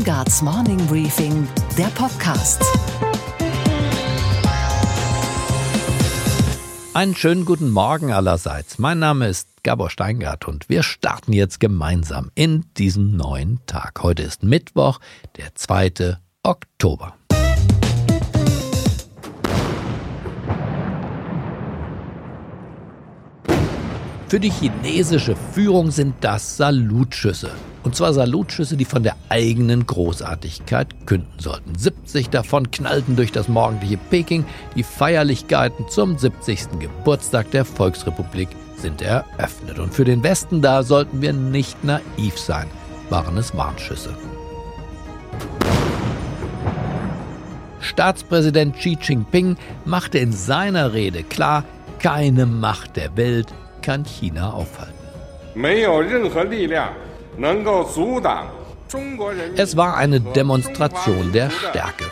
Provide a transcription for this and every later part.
Steingarts Morning Briefing, der Podcast. Einen schönen guten Morgen allerseits. Mein Name ist Gabor Steingart und wir starten jetzt gemeinsam in diesen neuen Tag. Heute ist Mittwoch, der 2. Oktober. Für die chinesische Führung sind das Salutschüsse. Und zwar Salutschüsse, die von der eigenen Großartigkeit künden sollten. 70 davon knallten durch das morgendliche Peking. Die Feierlichkeiten zum 70. Geburtstag der Volksrepublik sind eröffnet. Und für den Westen da sollten wir nicht naiv sein, waren es Warnschüsse. Staatspräsident Xi Jinping machte in seiner Rede klar, keine Macht der Welt kann China aufhalten. Es war eine Demonstration der Stärke.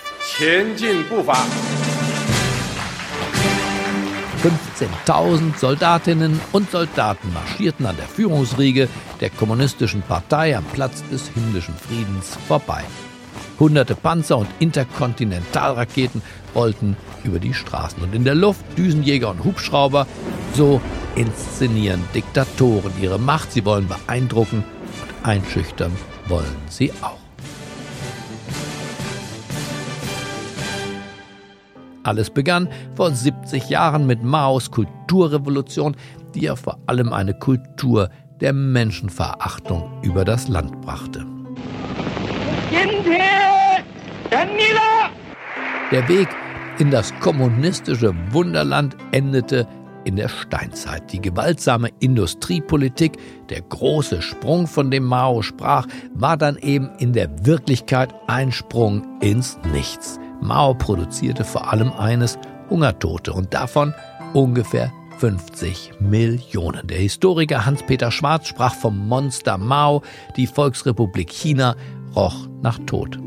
15.000 Soldatinnen und Soldaten marschierten an der Führungsriege der kommunistischen Partei am Platz des himmlischen Friedens vorbei. Hunderte Panzer und Interkontinentalraketen rollten über die Straßen und in der Luft Düsenjäger und Hubschrauber. So inszenieren Diktatoren ihre Macht. Sie wollen beeindrucken und einschüchtern wollen sie auch. Alles begann vor 70 Jahren mit Maos Kulturrevolution, die ja vor allem eine Kultur der Menschenverachtung über das Land brachte. Der Weg in das kommunistische Wunderland endete in der Steinzeit. Die gewaltsame Industriepolitik, der große Sprung, von dem Mao sprach, war dann eben in der Wirklichkeit ein Sprung ins Nichts. Mao produzierte vor allem eines, Hungertote und davon ungefähr 50 Millionen. Der Historiker Hans-Peter Schwarz sprach vom Monster Mao, die Volksrepublik China roch nach Tod.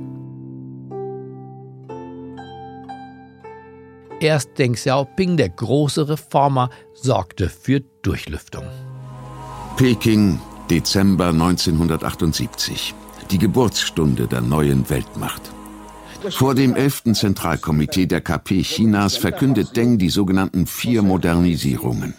Erst Deng Xiaoping, der große Reformer, sorgte für Durchlüftung. Peking, Dezember 1978. Die Geburtsstunde der neuen Weltmacht. Vor dem 11. Zentralkomitee der KP Chinas verkündet Deng die sogenannten vier Modernisierungen.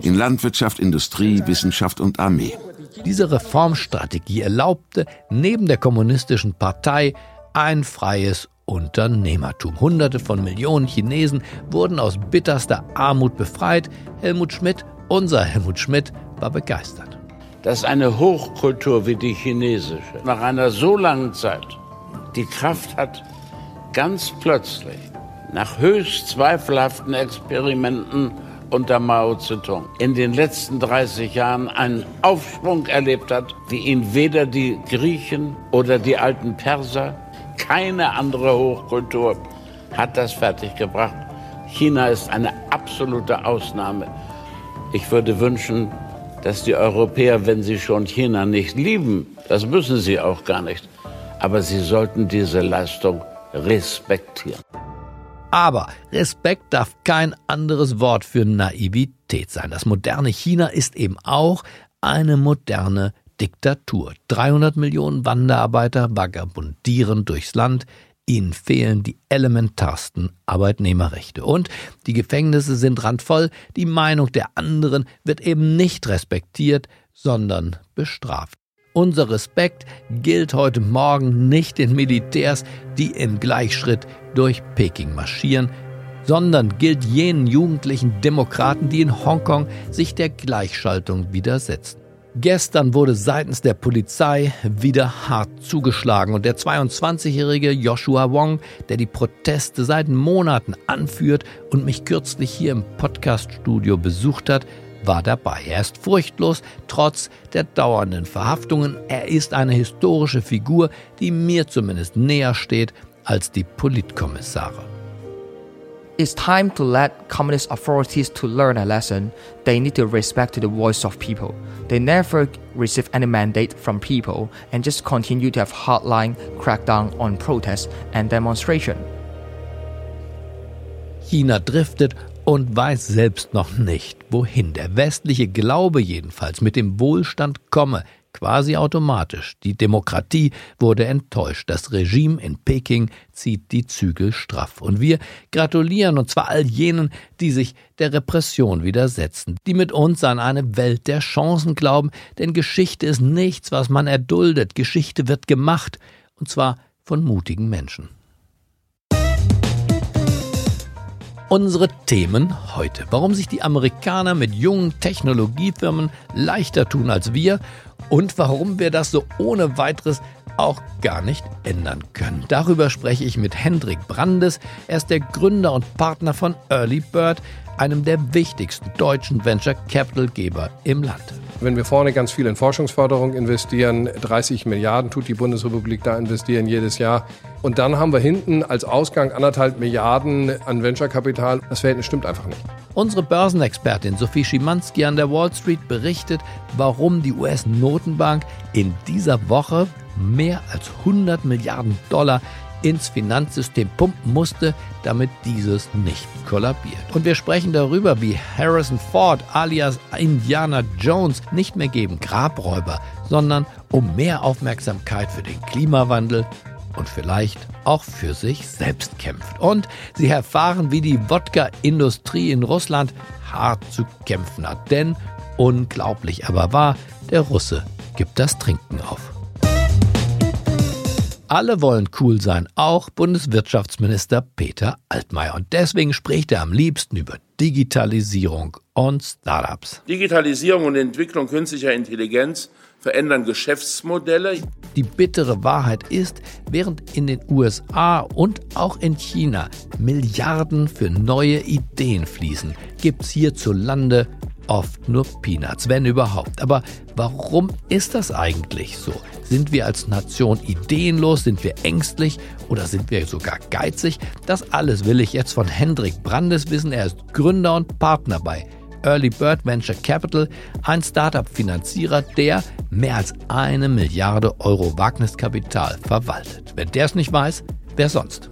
In Landwirtschaft, Industrie, Wissenschaft und Armee. Diese Reformstrategie erlaubte neben der kommunistischen Partei ein freies Unternehmertum. Hunderte von Millionen Chinesen wurden aus bitterster Armut befreit. Helmut Schmidt, unser Helmut Schmidt, war begeistert. Dass eine Hochkultur wie die chinesische nach einer so langen Zeit die Kraft hat, ganz plötzlich nach höchst zweifelhaften Experimenten unter Mao Zedong in den letzten 30 Jahren einen Aufschwung erlebt hat, wie ihn weder die Griechen oder die alten Perser keine andere Hochkultur hat das fertiggebracht. China ist eine absolute Ausnahme. Ich würde wünschen, dass die Europäer, wenn sie schon China nicht lieben, das müssen sie auch gar nicht, aber sie sollten diese Leistung respektieren. Aber Respekt darf kein anderes Wort für Naivität sein. Das moderne China ist eben auch eine moderne Diktatur. 300 Millionen Wanderarbeiter vagabundieren durchs Land. Ihnen fehlen die elementarsten Arbeitnehmerrechte. Und die Gefängnisse sind randvoll. Die Meinung der anderen wird eben nicht respektiert, sondern bestraft. Unser Respekt gilt heute Morgen nicht den Militärs, die im Gleichschritt durch Peking marschieren, sondern gilt jenen jugendlichen Demokraten, die in Hongkong sich der Gleichschaltung widersetzen. Gestern wurde seitens der Polizei wieder hart zugeschlagen und der 22-jährige Joshua Wong, der die Proteste seit Monaten anführt und mich kürzlich hier im Podcaststudio besucht hat, war dabei. Er ist furchtlos, trotz der dauernden Verhaftungen. Er ist eine historische Figur, die mir zumindest näher steht als die Politkommissare. It's time to let communist authorities to learn a lesson. They need to respect the voice of people. They never receive any mandate from people and just continue to have hardline crackdown on protests and demonstration. China driftet und weiß selbst noch nicht, wohin. Der westliche Glaube jedenfalls mit dem Wohlstand komme, quasi automatisch. Die Demokratie wurde enttäuscht. Das Regime in Peking zieht die Zügel straff. Und wir gratulieren, und zwar all jenen, die sich der Repression widersetzen, die mit uns an eine Welt der Chancen glauben, denn Geschichte ist nichts, was man erduldet. Geschichte wird gemacht, und zwar von mutigen Menschen. Unsere Themen heute. Warum sich die Amerikaner mit jungen Technologiefirmen leichter tun als wir und warum wir das so ohne weiteres auch gar nicht ändern können. Darüber spreche ich mit Hendrik Brandes. Er ist der Gründer und Partner von Early Bird, einem der wichtigsten deutschen Venture Capital Geber im Land. Wenn wir vorne ganz viel in Forschungsförderung investieren, 30 Milliarden tut die Bundesrepublik da investieren jedes Jahr. Und dann haben wir hinten als Ausgang anderthalb Milliarden an Venture-Kapital. Das Verhältnis stimmt einfach nicht. Unsere Börsenexpertin Sophie Schimanski an der Wall Street berichtet, warum die US-Notenbank in dieser Woche mehr als 100 Milliarden Dollar ins Finanzsystem pumpen musste, damit dieses nicht kollabiert. Und wir sprechen darüber, wie Harrison Ford alias Indiana Jones nicht mehr gegen Grabräuber, sondern um mehr Aufmerksamkeit für den Klimawandel und vielleicht auch für sich selbst kämpft. Und sie erfahren, wie die Wodka-Industrie in Russland hart zu kämpfen hat. Denn, unglaublich aber wahr, der Russe gibt das Trinken auf. Alle wollen cool sein, auch Bundeswirtschaftsminister Peter Altmaier. Und deswegen spricht er am liebsten über Digitalisierung und Startups. Digitalisierung und Entwicklung künstlicher Intelligenz verändern Geschäftsmodelle. Die bittere Wahrheit ist, während in den USA und auch in China Milliarden für neue Ideen fließen, gibt es hierzulande oft nur Peanuts, wenn überhaupt. Aber warum ist das eigentlich so? Sind wir als Nation ideenlos? Sind wir ängstlich? Oder sind wir sogar geizig? Das alles will ich jetzt von Hendrik Brandes wissen. Er ist Gründer und Partner bei Early Bird Venture Capital, ein Startup-Finanzierer, der mehr als eine Milliarde Euro Wagniskapital verwaltet. Wenn der es nicht weiß, wer sonst?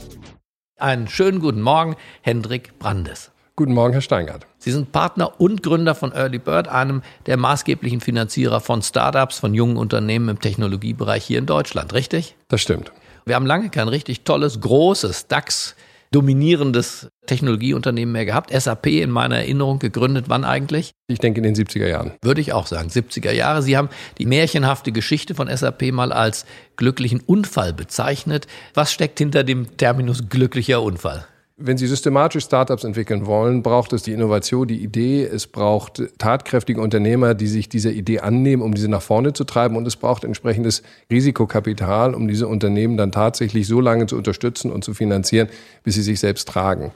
Einen schönen guten Morgen, Hendrik Brandes. Guten Morgen, Herr Steingart. Sie sind Partner und Gründer von Early Bird, einem der maßgeblichen Finanzierer von Startups, von jungen Unternehmen im Technologiebereich hier in Deutschland, richtig? Das stimmt. Wir haben lange kein richtig tolles, großes DAX dominierendes Technologieunternehmen mehr gehabt. SAP in meiner Erinnerung gegründet, wann eigentlich? Ich denke in den 70er Jahren. Würde ich auch sagen, 70er Jahre. Sie haben die märchenhafte Geschichte von SAP mal als glücklichen Unfall bezeichnet. Was steckt hinter dem Terminus glücklicher Unfall? Wenn Sie systematisch Startups entwickeln wollen, braucht es die Innovation, die Idee. Es braucht tatkräftige Unternehmer, die sich dieser Idee annehmen, um diese nach vorne zu treiben. Und es braucht entsprechendes Risikokapital, um diese Unternehmen dann tatsächlich so lange zu unterstützen und zu finanzieren, bis sie sich selbst tragen.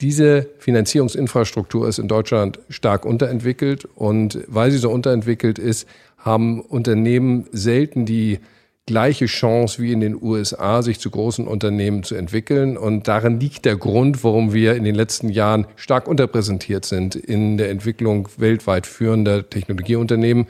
Diese Finanzierungsinfrastruktur ist in Deutschland stark unterentwickelt. Und weil sie so unterentwickelt ist, haben Unternehmen selten die gleiche Chance wie in den USA, sich zu großen Unternehmen zu entwickeln. Und darin liegt der Grund, warum wir in den letzten Jahren stark unterpräsentiert sind in der Entwicklung weltweit führender Technologieunternehmen,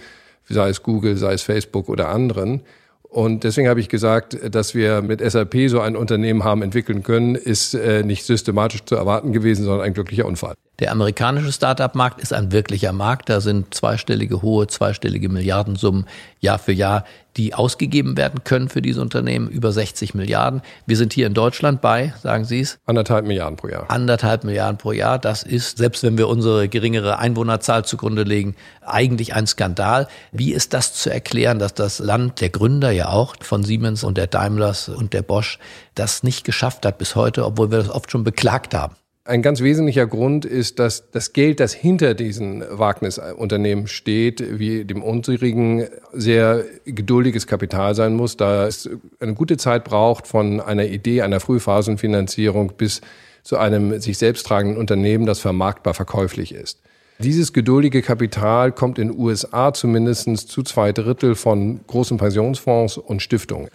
sei es Google, sei es Facebook oder anderen. Und deswegen habe ich gesagt, dass wir mit SAP so ein Unternehmen haben entwickeln können, ist äh, nicht systematisch zu erwarten gewesen, sondern ein glücklicher Unfall. Der amerikanische Startup-Markt ist ein wirklicher Markt. Da sind zweistellige, hohe, zweistellige Milliardensummen Jahr für Jahr, die ausgegeben werden können für diese Unternehmen. Über 60 Milliarden. Wir sind hier in Deutschland bei, sagen Sie es? Anderthalb Milliarden pro Jahr. Anderthalb Milliarden pro Jahr. Das ist, selbst wenn wir unsere geringere Einwohnerzahl zugrunde legen, eigentlich ein Skandal. Wie ist das zu erklären, dass das Land der Gründer ja auch von Siemens und der Daimlers und der Bosch das nicht geschafft hat bis heute, obwohl wir das oft schon beklagt haben? Ein ganz wesentlicher Grund ist, dass das Geld, das hinter diesen Wagnisunternehmen steht, wie dem unsrigen, sehr geduldiges Kapital sein muss, da es eine gute Zeit braucht von einer Idee, einer Frühphasenfinanzierung bis zu einem sich selbst tragenden Unternehmen, das vermarktbar verkäuflich ist. Dieses geduldige Kapital kommt in den USA zumindest zu zwei Drittel von großen Pensionsfonds und Stiftungen.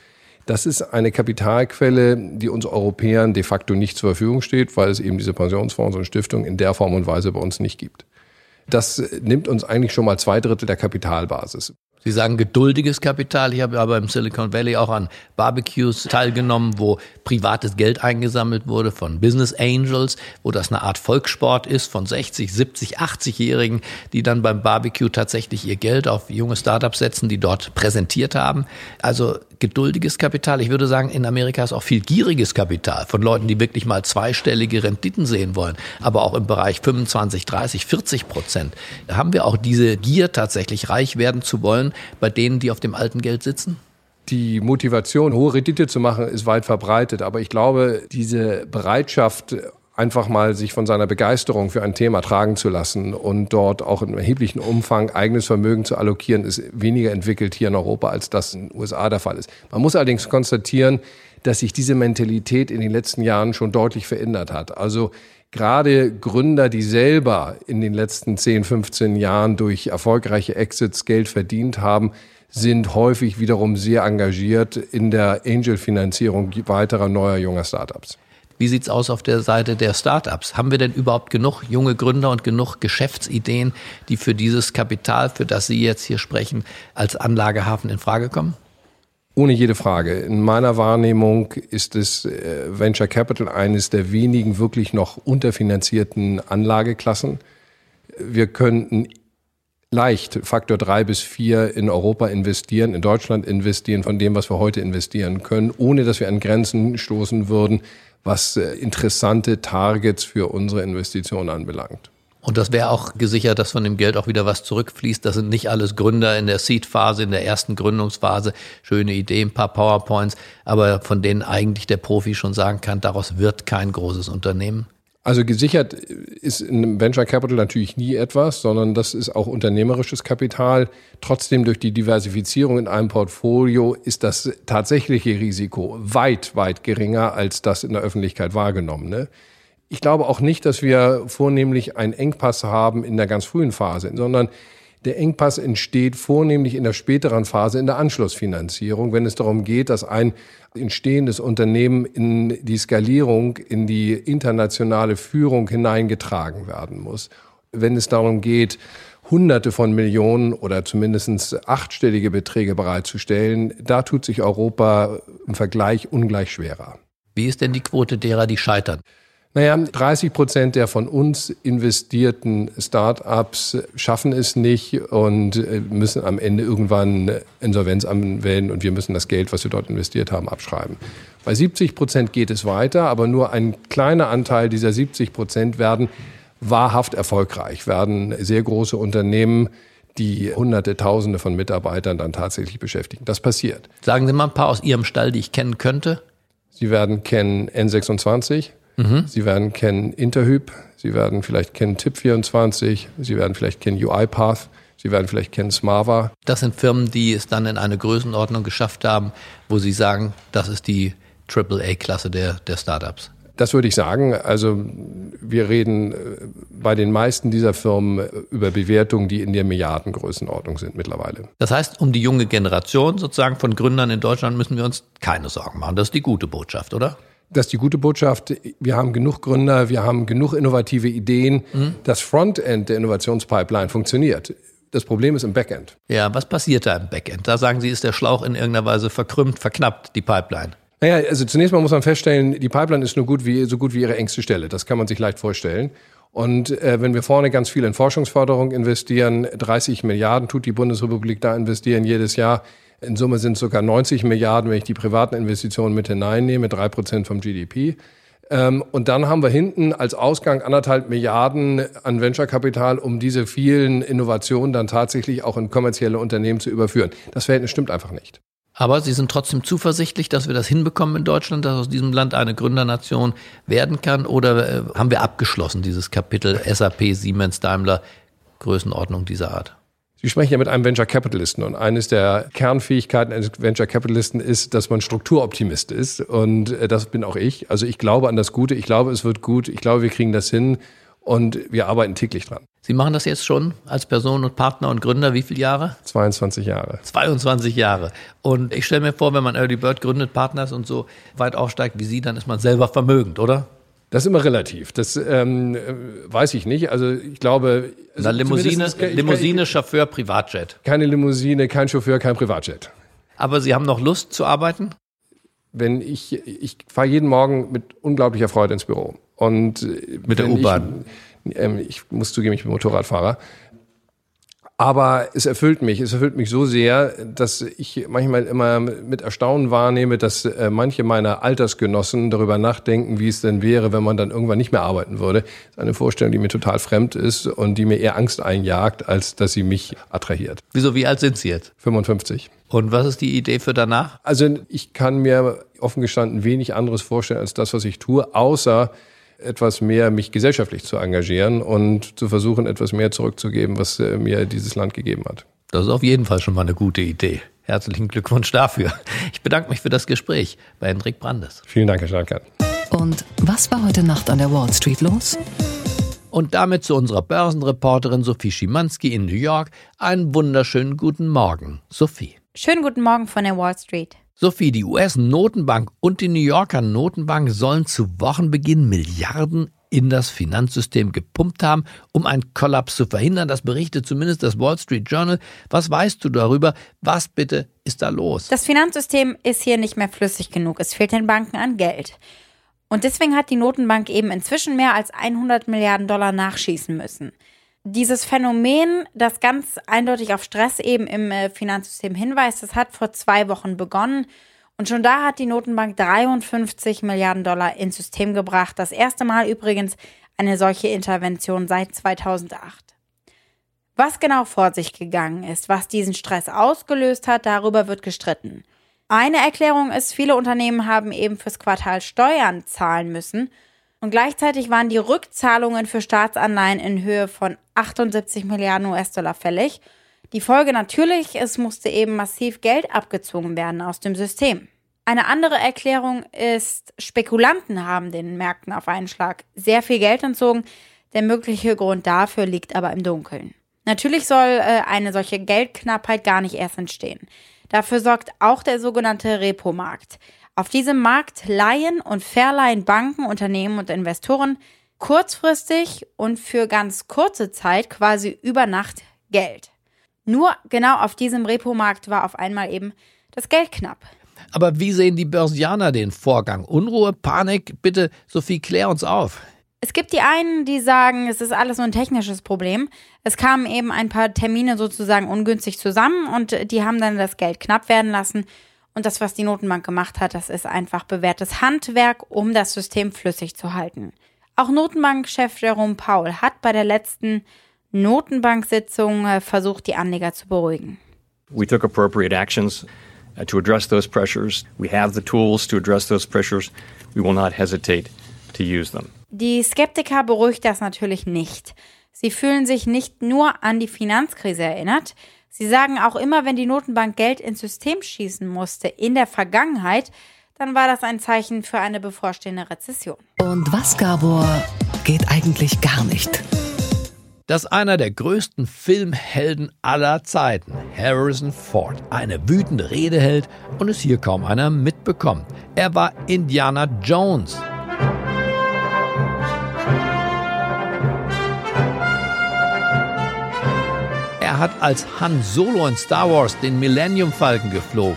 Das ist eine Kapitalquelle, die uns Europäern de facto nicht zur Verfügung steht, weil es eben diese Pensionsfonds und Stiftungen in der Form und Weise bei uns nicht gibt. Das nimmt uns eigentlich schon mal zwei Drittel der Kapitalbasis. Sie sagen geduldiges Kapital. Ich habe aber im Silicon Valley auch an Barbecues teilgenommen, wo privates Geld eingesammelt wurde von Business Angels, wo das eine Art Volkssport ist von 60, 70, 80-Jährigen, die dann beim Barbecue tatsächlich ihr Geld auf junge Startups setzen, die dort präsentiert haben. Also geduldiges Kapital. Ich würde sagen, in Amerika ist auch viel gieriges Kapital von Leuten, die wirklich mal zweistellige Renditen sehen wollen, aber auch im Bereich 25, 30, 40 Prozent. Haben wir auch diese Gier tatsächlich reich werden zu wollen bei denen, die auf dem alten Geld sitzen? Die Motivation, hohe Rendite zu machen, ist weit verbreitet. Aber ich glaube, diese Bereitschaft, einfach mal sich von seiner Begeisterung für ein Thema tragen zu lassen und dort auch in erheblichem Umfang eigenes Vermögen zu allokieren, ist weniger entwickelt hier in Europa, als das in den USA der Fall ist. Man muss allerdings konstatieren, dass sich diese Mentalität in den letzten Jahren schon deutlich verändert hat. Also gerade Gründer, die selber in den letzten 10, 15 Jahren durch erfolgreiche Exits Geld verdient haben, sind häufig wiederum sehr engagiert in der Angel-Finanzierung weiterer neuer junger Startups. Wie sieht's aus auf der Seite der Startups? Haben wir denn überhaupt genug junge Gründer und genug Geschäftsideen, die für dieses Kapital, für das Sie jetzt hier sprechen, als Anlagehafen in Frage kommen? Ohne jede Frage. In meiner Wahrnehmung ist es äh, Venture Capital eines der wenigen wirklich noch unterfinanzierten Anlageklassen. Wir könnten leicht Faktor drei bis vier in Europa investieren, in Deutschland investieren von dem, was wir heute investieren können, ohne dass wir an Grenzen stoßen würden, was äh, interessante Targets für unsere Investitionen anbelangt. Und das wäre auch gesichert, dass von dem Geld auch wieder was zurückfließt. Das sind nicht alles Gründer in der Seed-Phase, in der ersten Gründungsphase. Schöne Idee, ein paar PowerPoints, aber von denen eigentlich der Profi schon sagen kann, daraus wird kein großes Unternehmen. Also gesichert ist in Venture Capital natürlich nie etwas, sondern das ist auch unternehmerisches Kapital. Trotzdem durch die Diversifizierung in einem Portfolio ist das tatsächliche Risiko weit, weit geringer als das in der Öffentlichkeit wahrgenommene. Ne? Ich glaube auch nicht, dass wir vornehmlich einen Engpass haben in der ganz frühen Phase, sondern der Engpass entsteht vornehmlich in der späteren Phase, in der Anschlussfinanzierung, wenn es darum geht, dass ein entstehendes Unternehmen in die Skalierung, in die internationale Führung hineingetragen werden muss. Wenn es darum geht, Hunderte von Millionen oder zumindest achtstellige Beträge bereitzustellen, da tut sich Europa im Vergleich ungleich schwerer. Wie ist denn die Quote derer, die scheitern? Naja, 30 Prozent der von uns investierten Start-ups schaffen es nicht und äh, müssen am Ende irgendwann Insolvenz anwenden und wir müssen das Geld, was wir dort investiert haben, abschreiben. Bei 70 Prozent geht es weiter, aber nur ein kleiner Anteil dieser 70 Prozent werden wahrhaft erfolgreich, werden sehr große Unternehmen, die Hunderte, Tausende von Mitarbeitern dann tatsächlich beschäftigen. Das passiert. Sagen Sie mal ein paar aus Ihrem Stall, die ich kennen könnte. Sie werden kennen N26, Mhm. Sie werden kennen Interhyp, Sie werden vielleicht kennen Tip24, Sie werden vielleicht kennen UiPath, Sie werden vielleicht kennen Smava. Das sind Firmen, die es dann in eine Größenordnung geschafft haben, wo Sie sagen, das ist die AAA-Klasse der, der Startups. Das würde ich sagen. Also wir reden äh, bei den meisten dieser Firmen über Bewertungen, die in der Milliardengrößenordnung sind mittlerweile. Das heißt, um die junge Generation sozusagen von Gründern in Deutschland müssen wir uns keine Sorgen machen. Das ist die gute Botschaft, oder? Das ist die gute Botschaft. Wir haben genug Gründer, wir haben genug innovative Ideen. Mhm. Das Frontend der Innovationspipeline funktioniert. Das Problem ist im Backend. Ja, was passiert da im Backend? Da sagen Sie, ist der Schlauch in irgendeiner Weise verkrümmt, verknappt, die Pipeline. Naja, also zunächst mal muss man feststellen, die Pipeline ist nur gut wie, so gut wie ihre engste Stelle. Das kann man sich leicht vorstellen. Und äh, wenn wir vorne ganz viel in Forschungsförderung investieren, 30 Milliarden tut die Bundesrepublik da investieren jedes Jahr, in Summe sind es sogar 90 Milliarden, wenn ich die privaten Investitionen mit hineinnehme, drei Prozent vom GDP. Ähm, und dann haben wir hinten als Ausgang anderthalb Milliarden an Venture-Kapital, um diese vielen Innovationen dann tatsächlich auch in kommerzielle Unternehmen zu überführen. Das Verhältnis stimmt einfach nicht. Aber Sie sind trotzdem zuversichtlich, dass wir das hinbekommen in Deutschland, dass aus diesem Land eine Gründernation werden kann? Oder äh, haben wir abgeschlossen, dieses Kapitel SAP, Siemens, Daimler, Größenordnung dieser Art? Sie sprechen ja mit einem Venture Capitalisten und eines der Kernfähigkeiten eines Venture Capitalisten ist, dass man Strukturoptimist ist und äh, das bin auch ich. Also ich glaube an das Gute, ich glaube es wird gut, ich glaube wir kriegen das hin und wir arbeiten täglich dran. Sie machen das jetzt schon als Person und Partner und Gründer wie viele Jahre? 22 Jahre. 22 Jahre. Und ich stelle mir vor, wenn man Early Bird gründet, Partners und so weit aufsteigt wie Sie, dann ist man selber vermögend, oder? Das ist immer relativ. Das ähm, weiß ich nicht. Also ich glaube. Also Na, Limousine, Limousine, Chauffeur, Privatjet. Keine Limousine, kein Chauffeur, kein Privatjet. Aber Sie haben noch Lust zu arbeiten? Wenn ich, ich fahre jeden Morgen mit unglaublicher Freude ins Büro. Und mit der U-Bahn. Ich, ähm, ich muss zugeben, ich bin Motorradfahrer. Aber es erfüllt mich. Es erfüllt mich so sehr, dass ich manchmal immer mit Erstaunen wahrnehme, dass äh, manche meiner Altersgenossen darüber nachdenken, wie es denn wäre, wenn man dann irgendwann nicht mehr arbeiten würde. Das ist eine Vorstellung, die mir total fremd ist und die mir eher Angst einjagt, als dass sie mich attrahiert. Wieso, wie alt sind Sie jetzt? 55. Und was ist die Idee für danach? Also ich kann mir offen gestanden wenig anderes vorstellen als das, was ich tue, außer etwas mehr mich gesellschaftlich zu engagieren und zu versuchen, etwas mehr zurückzugeben, was äh, mir dieses Land gegeben hat. Das ist auf jeden Fall schon mal eine gute Idee. Herzlichen Glückwunsch dafür. Ich bedanke mich für das Gespräch bei Hendrik Brandes. Vielen Dank, Herr Schlankert. Und was war heute Nacht an der Wall Street los? Und damit zu unserer Börsenreporterin Sophie Schimanski in New York einen wunderschönen guten Morgen. Sophie. Schönen guten Morgen von der Wall Street. Sophie, die US-Notenbank und die New Yorker Notenbank sollen zu Wochenbeginn Milliarden in das Finanzsystem gepumpt haben, um einen Kollaps zu verhindern. Das berichtet zumindest das Wall Street Journal. Was weißt du darüber? Was bitte ist da los? Das Finanzsystem ist hier nicht mehr flüssig genug. Es fehlt den Banken an Geld. Und deswegen hat die Notenbank eben inzwischen mehr als 100 Milliarden Dollar nachschießen müssen dieses Phänomen, das ganz eindeutig auf Stress eben im äh, Finanzsystem hinweist, das hat vor zwei Wochen begonnen. Und schon da hat die Notenbank 53 Milliarden Dollar ins System gebracht. Das erste Mal übrigens eine solche Intervention seit 2008. Was genau vor sich gegangen ist, was diesen Stress ausgelöst hat, darüber wird gestritten. Eine Erklärung ist, viele Unternehmen haben eben fürs Quartal Steuern zahlen müssen und gleichzeitig waren die Rückzahlungen für Staatsanleihen in Höhe von 78 Milliarden US-Dollar fällig. Die Folge natürlich, es musste eben massiv Geld abgezogen werden aus dem System. Eine andere Erklärung ist, Spekulanten haben den Märkten auf einen Schlag sehr viel Geld entzogen. Der mögliche Grund dafür liegt aber im Dunkeln. Natürlich soll äh, eine solche Geldknappheit gar nicht erst entstehen. Dafür sorgt auch der sogenannte Repo-Markt. Auf diesem Markt leihen und verleihen Banken, Unternehmen und Investoren kurzfristig und für ganz kurze Zeit quasi über Nacht Geld. Nur genau auf diesem Repo-Markt war auf einmal eben das Geld knapp. Aber wie sehen die Börsianer den Vorgang? Unruhe, Panik? Bitte, Sophie, klär uns auf. Es gibt die einen, die sagen, es ist alles nur ein technisches Problem. Es kamen eben ein paar Termine sozusagen ungünstig zusammen und die haben dann das Geld knapp werden lassen. Und das, was die Notenbank gemacht hat, das ist einfach bewährtes Handwerk, um das System flüssig zu halten. Auch Notenbankchef Jerome Paul hat bei der letzten Notenbank-Sitzung äh, versucht, die Anleger zu beruhigen. We took appropriate actions uh, to address those pressures. We have the tools to address those pressures. We will not hesitate to use them. Die Skeptiker beruhigt das natürlich nicht. Sie fühlen sich nicht nur an die Finanzkrise erinnert, Sie sagen auch immer, wenn die Notenbank Geld ins System schießen musste in der Vergangenheit, dann war das ein Zeichen für eine bevorstehende Rezession. Und was, Gabor, geht eigentlich gar nicht? Dass einer der größten Filmhelden aller Zeiten, Harrison Ford, eine wütende Rede hält und es hier kaum einer mitbekommt. Er war Indiana Jones. Hat als Han Solo in Star Wars den Millennium Falcon geflogen.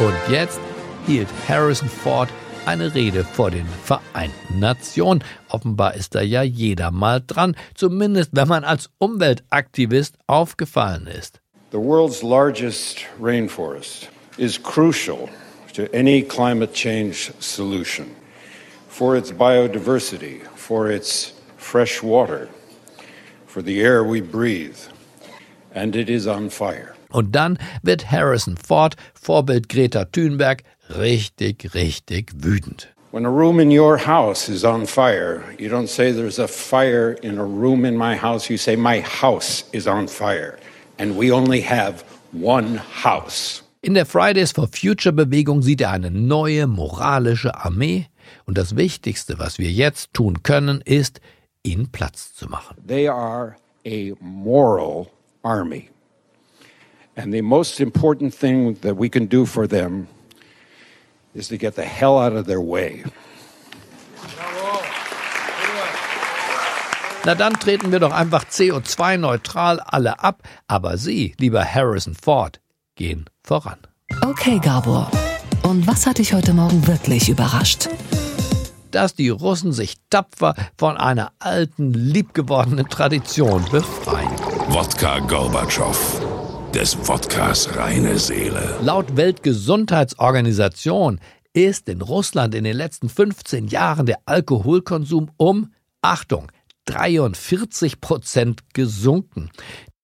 Und jetzt hielt Harrison Ford eine Rede vor den Vereinten Nationen. Offenbar ist da ja jeder mal dran, zumindest wenn man als Umweltaktivist aufgefallen ist. The world's largest rainforest is crucial to any climate change solution for its biodiversity, for its fresh water, for the air we breathe. And it is on fire. Und dann wird Harrison Ford, Vorbild Greta Thunberg, richtig, richtig wütend. When a room in your house is on fire, you don't say there's a fire in a room in my house, you say my house is on fire. And we only have one house. In der Fridays for Future Bewegung sieht er eine neue moralische Armee, und das Wichtigste, was wir jetzt tun können, ist, ihnen Platz zu machen. They are a moral army. And the most important thing that we can do for them is to get the hell out of their way. Na dann treten wir doch einfach CO2-neutral alle ab, aber Sie, lieber Harrison Ford, gehen voran. Okay, Gabor. Und was hat dich heute Morgen wirklich überrascht? Dass die Russen sich tapfer von einer alten, liebgewordenen Tradition befreien. Wodka Gorbatschow. Des Wodkas reine Seele. Laut Weltgesundheitsorganisation ist in Russland in den letzten 15 Jahren der Alkoholkonsum um, Achtung, 43 Prozent gesunken.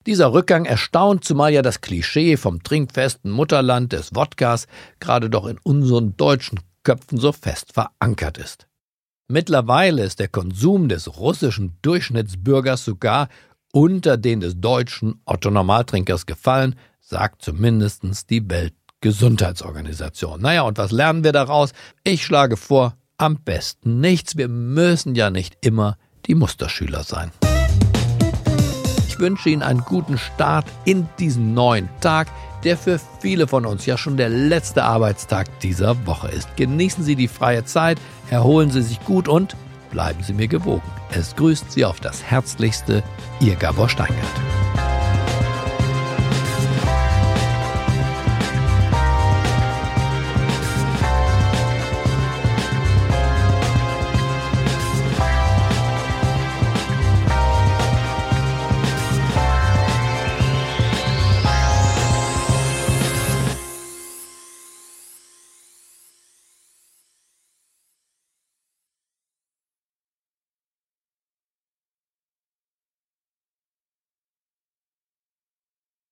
Dieser Rückgang erstaunt, zumal ja das Klischee vom trinkfesten Mutterland des Wodkas gerade doch in unseren deutschen Köpfen so fest verankert ist. Mittlerweile ist der Konsum des russischen Durchschnittsbürgers sogar unter den des deutschen Otto Normaltrinkers gefallen, sagt zumindest die Weltgesundheitsorganisation. Naja, und was lernen wir daraus? Ich schlage vor, am besten nichts. Wir müssen ja nicht immer die Musterschüler sein. Ich wünsche Ihnen einen guten Start in diesen neuen Tag, der für viele von uns ja schon der letzte Arbeitstag dieser Woche ist. Genießen Sie die freie Zeit, erholen Sie sich gut und bleiben Sie mir gewogen. Es grüßt Sie auf das Herzlichste, Ihr Gabor Steingart.